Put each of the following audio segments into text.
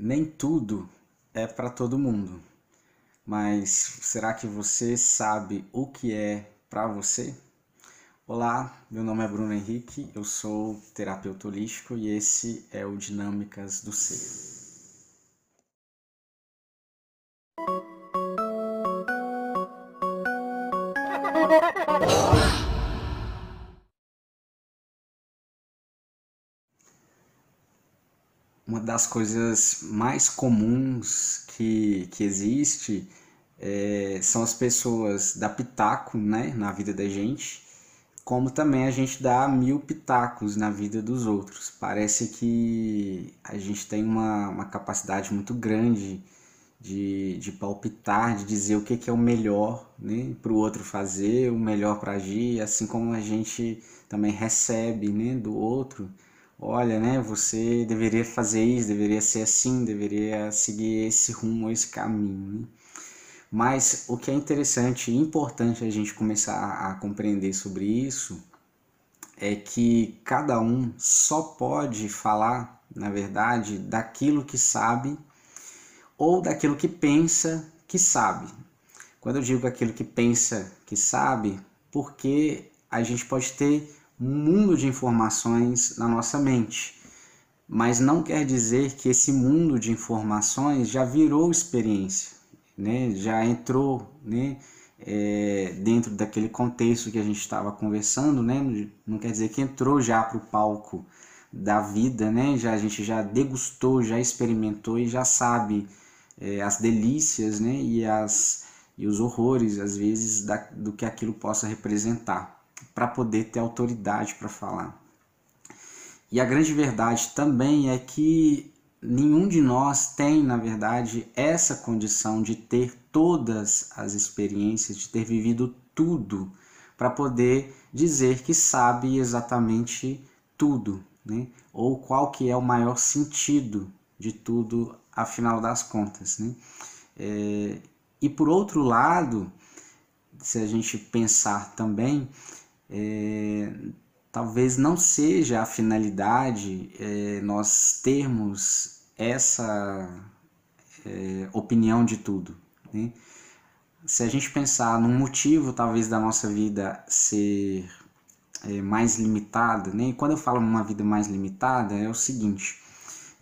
Nem tudo é para todo mundo, mas será que você sabe o que é para você? Olá, meu nome é Bruno Henrique, eu sou terapeuta holístico e esse é o Dinâmicas do Ser. Uma das coisas mais comuns que, que existe é, são as pessoas dar pitaco né, na vida da gente, como também a gente dá mil pitacos na vida dos outros. Parece que a gente tem uma, uma capacidade muito grande de, de palpitar, de dizer o que, que é o melhor né, para o outro fazer, o melhor para agir, assim como a gente também recebe né, do outro olha, né, você deveria fazer isso, deveria ser assim, deveria seguir esse rumo, esse caminho. Né? Mas o que é interessante e importante a gente começar a compreender sobre isso é que cada um só pode falar, na verdade, daquilo que sabe ou daquilo que pensa que sabe. Quando eu digo aquilo que pensa que sabe, porque a gente pode ter um mundo de informações na nossa mente. Mas não quer dizer que esse mundo de informações já virou experiência, né? já entrou né? É, dentro daquele contexto que a gente estava conversando, né? não quer dizer que entrou já para o palco da vida, né? já, a gente já degustou, já experimentou e já sabe é, as delícias né? e, as, e os horrores, às vezes, da, do que aquilo possa representar para poder ter autoridade para falar. E a grande verdade também é que nenhum de nós tem, na verdade, essa condição de ter todas as experiências, de ter vivido tudo, para poder dizer que sabe exatamente tudo, né? ou qual que é o maior sentido de tudo, afinal das contas. Né? É, e por outro lado, se a gente pensar também, é, talvez não seja a finalidade é, nós termos essa é, opinião de tudo. Né? Se a gente pensar num motivo, talvez, da nossa vida ser é, mais limitada, né? e quando eu falo uma vida mais limitada, é o seguinte: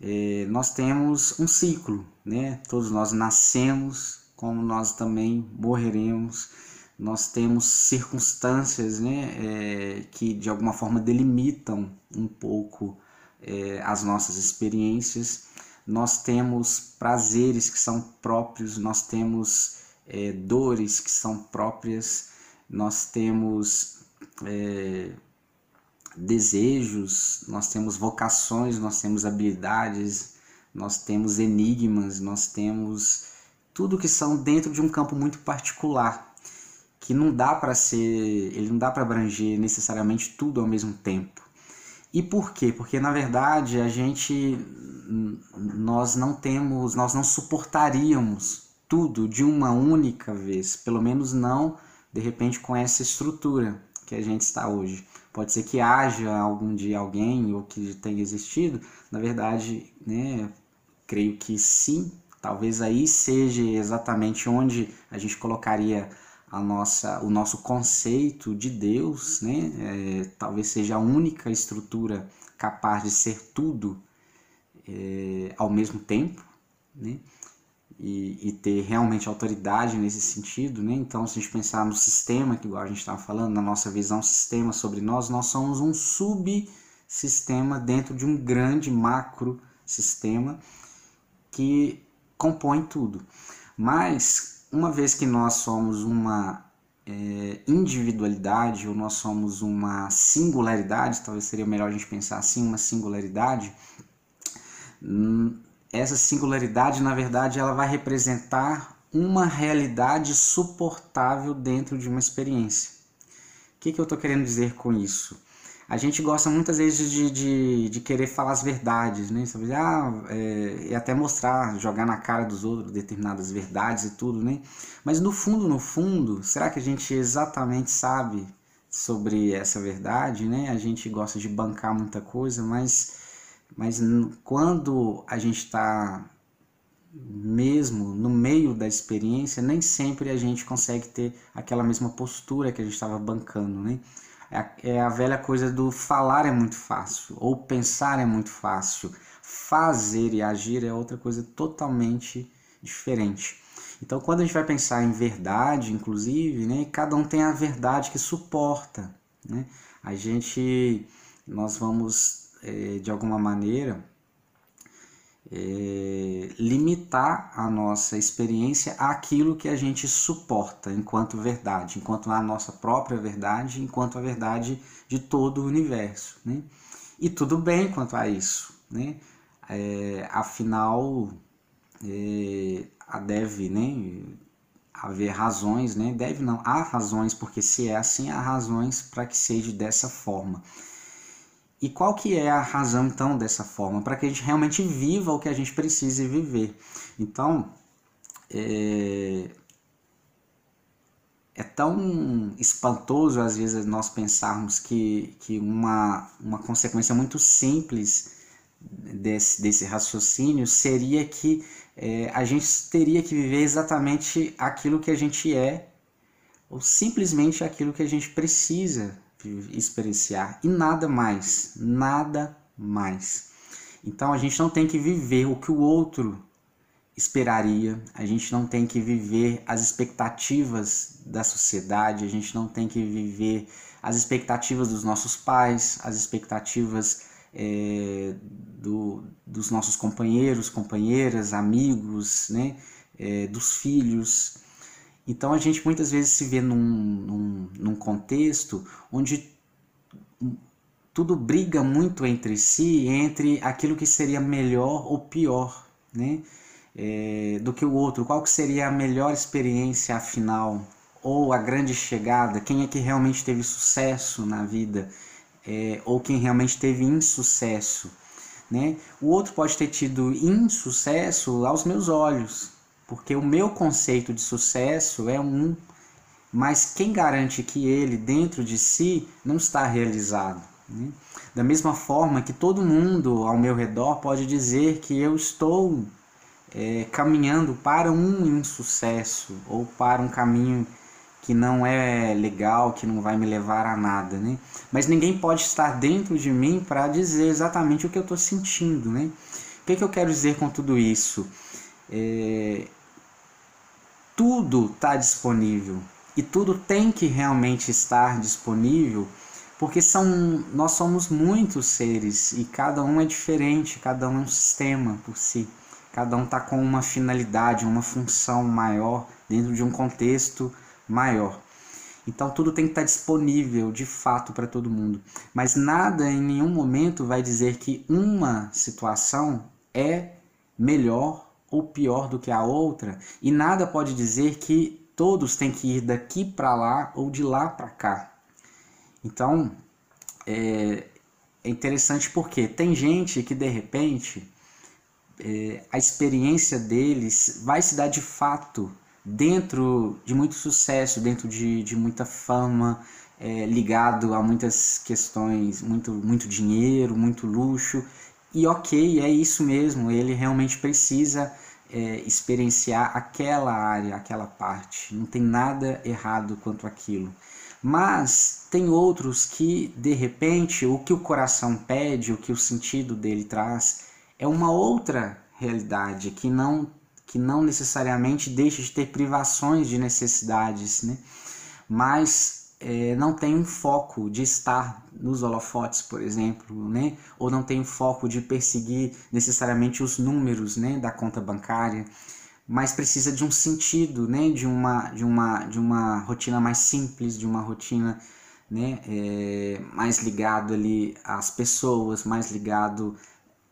é, nós temos um ciclo, né? todos nós nascemos, como nós também morreremos nós temos circunstâncias né, é, que de alguma forma delimitam um pouco é, as nossas experiências, nós temos prazeres que são próprios, nós temos é, dores que são próprias, nós temos é, desejos, nós temos vocações, nós temos habilidades, nós temos enigmas, nós temos tudo que são dentro de um campo muito particular que não dá para ser, ele não dá para abranger necessariamente tudo ao mesmo tempo. E por quê? Porque na verdade a gente nós não temos, nós não suportaríamos tudo de uma única vez, pelo menos não de repente com essa estrutura que a gente está hoje. Pode ser que haja algum dia alguém ou que tenha existido, na verdade, né, creio que sim, talvez aí seja exatamente onde a gente colocaria a nossa, o nosso conceito de Deus, né? É, talvez seja a única estrutura capaz de ser tudo é, ao mesmo tempo, né? E, e, ter realmente autoridade nesse sentido, né? Então, se a gente pensar no sistema, que igual a gente estava falando, na nossa visão sistema sobre nós, nós somos um subsistema dentro de um grande macro sistema que compõe tudo. Mas uma vez que nós somos uma é, individualidade ou nós somos uma singularidade, talvez seria melhor a gente pensar assim, uma singularidade, hum, essa singularidade, na verdade, ela vai representar uma realidade suportável dentro de uma experiência. O que, que eu estou querendo dizer com isso? A gente gosta muitas vezes de, de, de querer falar as verdades, né? Sabe? Ah, é, e até mostrar, jogar na cara dos outros determinadas verdades e tudo, né? Mas no fundo, no fundo, será que a gente exatamente sabe sobre essa verdade, né? A gente gosta de bancar muita coisa, mas, mas quando a gente está mesmo no meio da experiência, nem sempre a gente consegue ter aquela mesma postura que a gente estava bancando, né? É a, é a velha coisa do falar é muito fácil, ou pensar é muito fácil, fazer e agir é outra coisa totalmente diferente. Então, quando a gente vai pensar em verdade, inclusive, né, cada um tem a verdade que suporta. Né? A gente, nós vamos, é, de alguma maneira, é, limitar a nossa experiência àquilo que a gente suporta enquanto verdade, enquanto a nossa própria verdade, enquanto a verdade de todo o universo. Né? E tudo bem quanto a isso. Né? É, afinal, é, deve né, haver razões, né? deve não, há razões, porque se é assim, há razões para que seja dessa forma. E qual que é a razão então dessa forma? Para que a gente realmente viva o que a gente precisa viver. Então, é, é tão espantoso às vezes nós pensarmos que, que uma, uma consequência muito simples desse, desse raciocínio seria que é, a gente teria que viver exatamente aquilo que a gente é, ou simplesmente aquilo que a gente precisa experienciar e nada mais, nada mais. Então a gente não tem que viver o que o outro esperaria, a gente não tem que viver as expectativas da sociedade, a gente não tem que viver as expectativas dos nossos pais, as expectativas é, do, dos nossos companheiros, companheiras, amigos, né, é, dos filhos. Então a gente muitas vezes se vê num, num, num contexto onde tudo briga muito entre si, entre aquilo que seria melhor ou pior, né? É, do que o outro. Qual que seria a melhor experiência afinal? Ou a grande chegada? Quem é que realmente teve sucesso na vida? É, ou quem realmente teve insucesso? Né? O outro pode ter tido insucesso aos meus olhos, porque o meu conceito de sucesso é um, mas quem garante que ele, dentro de si, não está realizado? Né? Da mesma forma que todo mundo ao meu redor pode dizer que eu estou é, caminhando para um insucesso ou para um caminho que não é legal, que não vai me levar a nada, né? Mas ninguém pode estar dentro de mim para dizer exatamente o que eu estou sentindo, né? O que, que eu quero dizer com tudo isso? É, tudo está disponível e tudo tem que realmente estar disponível porque são nós somos muitos seres e cada um é diferente, cada um é um sistema por si, cada um está com uma finalidade, uma função maior dentro de um contexto maior. Então tudo tem que estar disponível de fato para todo mundo, mas nada em nenhum momento vai dizer que uma situação é melhor ou pior do que a outra, e nada pode dizer que todos têm que ir daqui para lá ou de lá para cá. Então, é, é, interessante porque tem gente que de repente é, a experiência deles vai se dar de fato dentro de muito sucesso, dentro de, de muita fama, é, ligado a muitas questões, muito, muito dinheiro, muito luxo, e ok, é isso mesmo, ele realmente precisa é, experienciar aquela área, aquela parte. Não tem nada errado quanto aquilo. Mas tem outros que, de repente, o que o coração pede, o que o sentido dele traz, é uma outra realidade que não, que não necessariamente deixa de ter privações de necessidades, né? mas é, não tem um foco de estar nos holofotes, por exemplo, né? ou não tem um foco de perseguir necessariamente os números né, da conta bancária, mas precisa de um sentido, né? de, uma, de, uma, de uma rotina mais simples, de uma rotina né? É, mais ligado ali às pessoas, mais ligado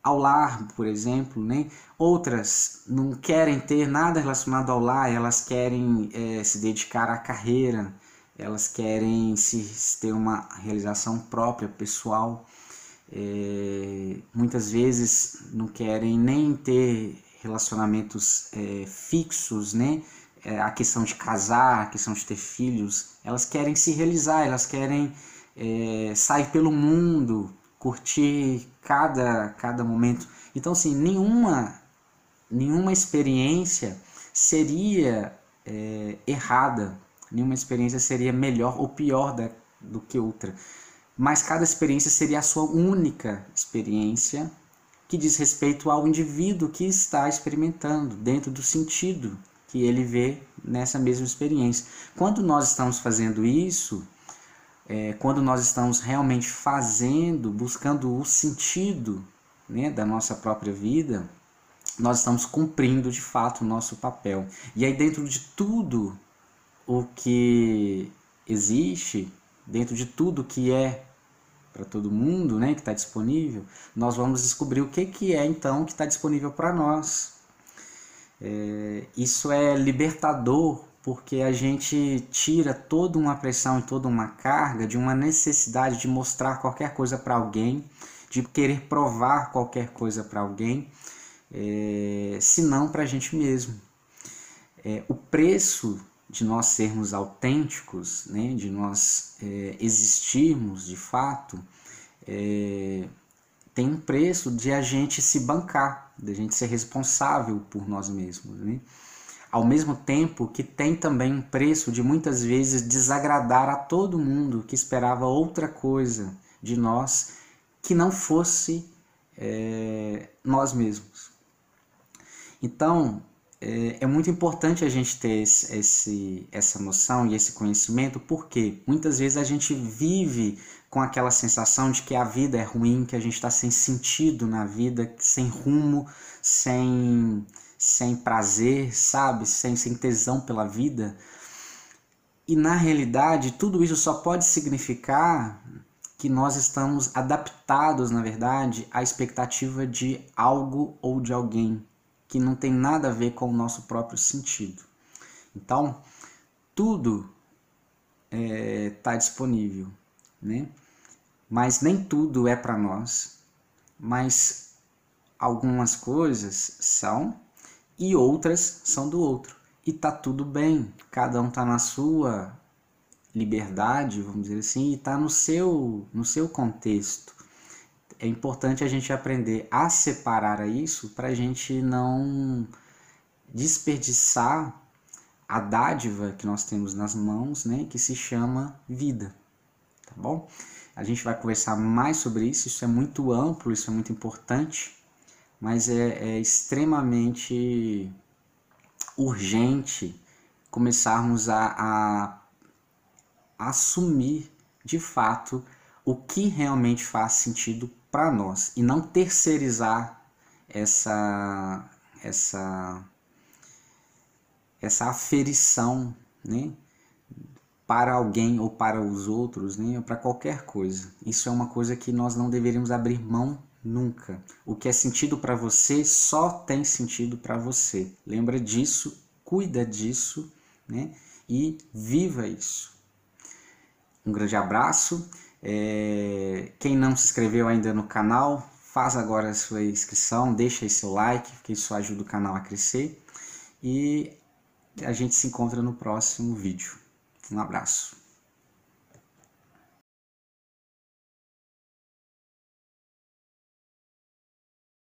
ao lar, por exemplo, né? Outras não querem ter nada relacionado ao lar, elas querem é, se dedicar à carreira, elas querem se ter uma realização própria, pessoal. É, muitas vezes não querem nem ter relacionamentos é, fixos, né? É, a questão de casar, a questão de ter filhos, elas querem se realizar, elas querem é, sair pelo mundo, curtir cada, cada momento. Então, assim, nenhuma nenhuma experiência seria é, errada, nenhuma experiência seria melhor ou pior da, do que outra. Mas cada experiência seria a sua única experiência que diz respeito ao indivíduo que está experimentando, dentro do sentido que ele vê nessa mesma experiência. Quando nós estamos fazendo isso, é, quando nós estamos realmente fazendo, buscando o sentido né, da nossa própria vida, nós estamos cumprindo de fato o nosso papel. E aí, dentro de tudo o que existe, dentro de tudo que é para todo mundo, né, que está disponível, nós vamos descobrir o que, que é então que está disponível para nós. É, isso é libertador porque a gente tira toda uma pressão e toda uma carga de uma necessidade de mostrar qualquer coisa para alguém, de querer provar qualquer coisa para alguém, é, senão para a gente mesmo. É, o preço de nós sermos autênticos, né, de nós é, existirmos de fato, é, tem um preço de a gente se bancar, de a gente ser responsável por nós mesmos. Né? Ao mesmo tempo que tem também um preço de muitas vezes desagradar a todo mundo que esperava outra coisa de nós que não fosse é, nós mesmos. Então, é, é, muito importante a gente ter esse, esse, essa noção e esse conhecimento, porque muitas vezes a gente vive com aquela sensação de que a vida é ruim, que a gente está sem sentido na vida, sem rumo, sem, sem prazer, sabe? Sem, sem tesão pela vida. E na realidade, tudo isso só pode significar que nós estamos adaptados, na verdade, à expectativa de algo ou de alguém que não tem nada a ver com o nosso próprio sentido. Então, tudo está é, tá disponível, né? Mas nem tudo é para nós, mas algumas coisas são e outras são do outro. E tá tudo bem, cada um tá na sua liberdade, vamos dizer assim, e tá no seu no seu contexto é importante a gente aprender a separar isso para a gente não desperdiçar a dádiva que nós temos nas mãos, né, que se chama vida, tá bom? A gente vai conversar mais sobre isso, isso é muito amplo, isso é muito importante, mas é, é extremamente urgente começarmos a, a, assumir de fato o que realmente faz sentido para nós e não terceirizar essa essa essa aferição, né? para alguém ou para os outros, né? ou para qualquer coisa. Isso é uma coisa que nós não deveríamos abrir mão nunca. O que é sentido para você só tem sentido para você. Lembra disso, cuida disso, né? E viva isso. Um grande abraço. É, quem não se inscreveu ainda no canal, faz agora a sua inscrição, deixa aí seu like, porque isso ajuda o canal a crescer. E a gente se encontra no próximo vídeo. Um abraço.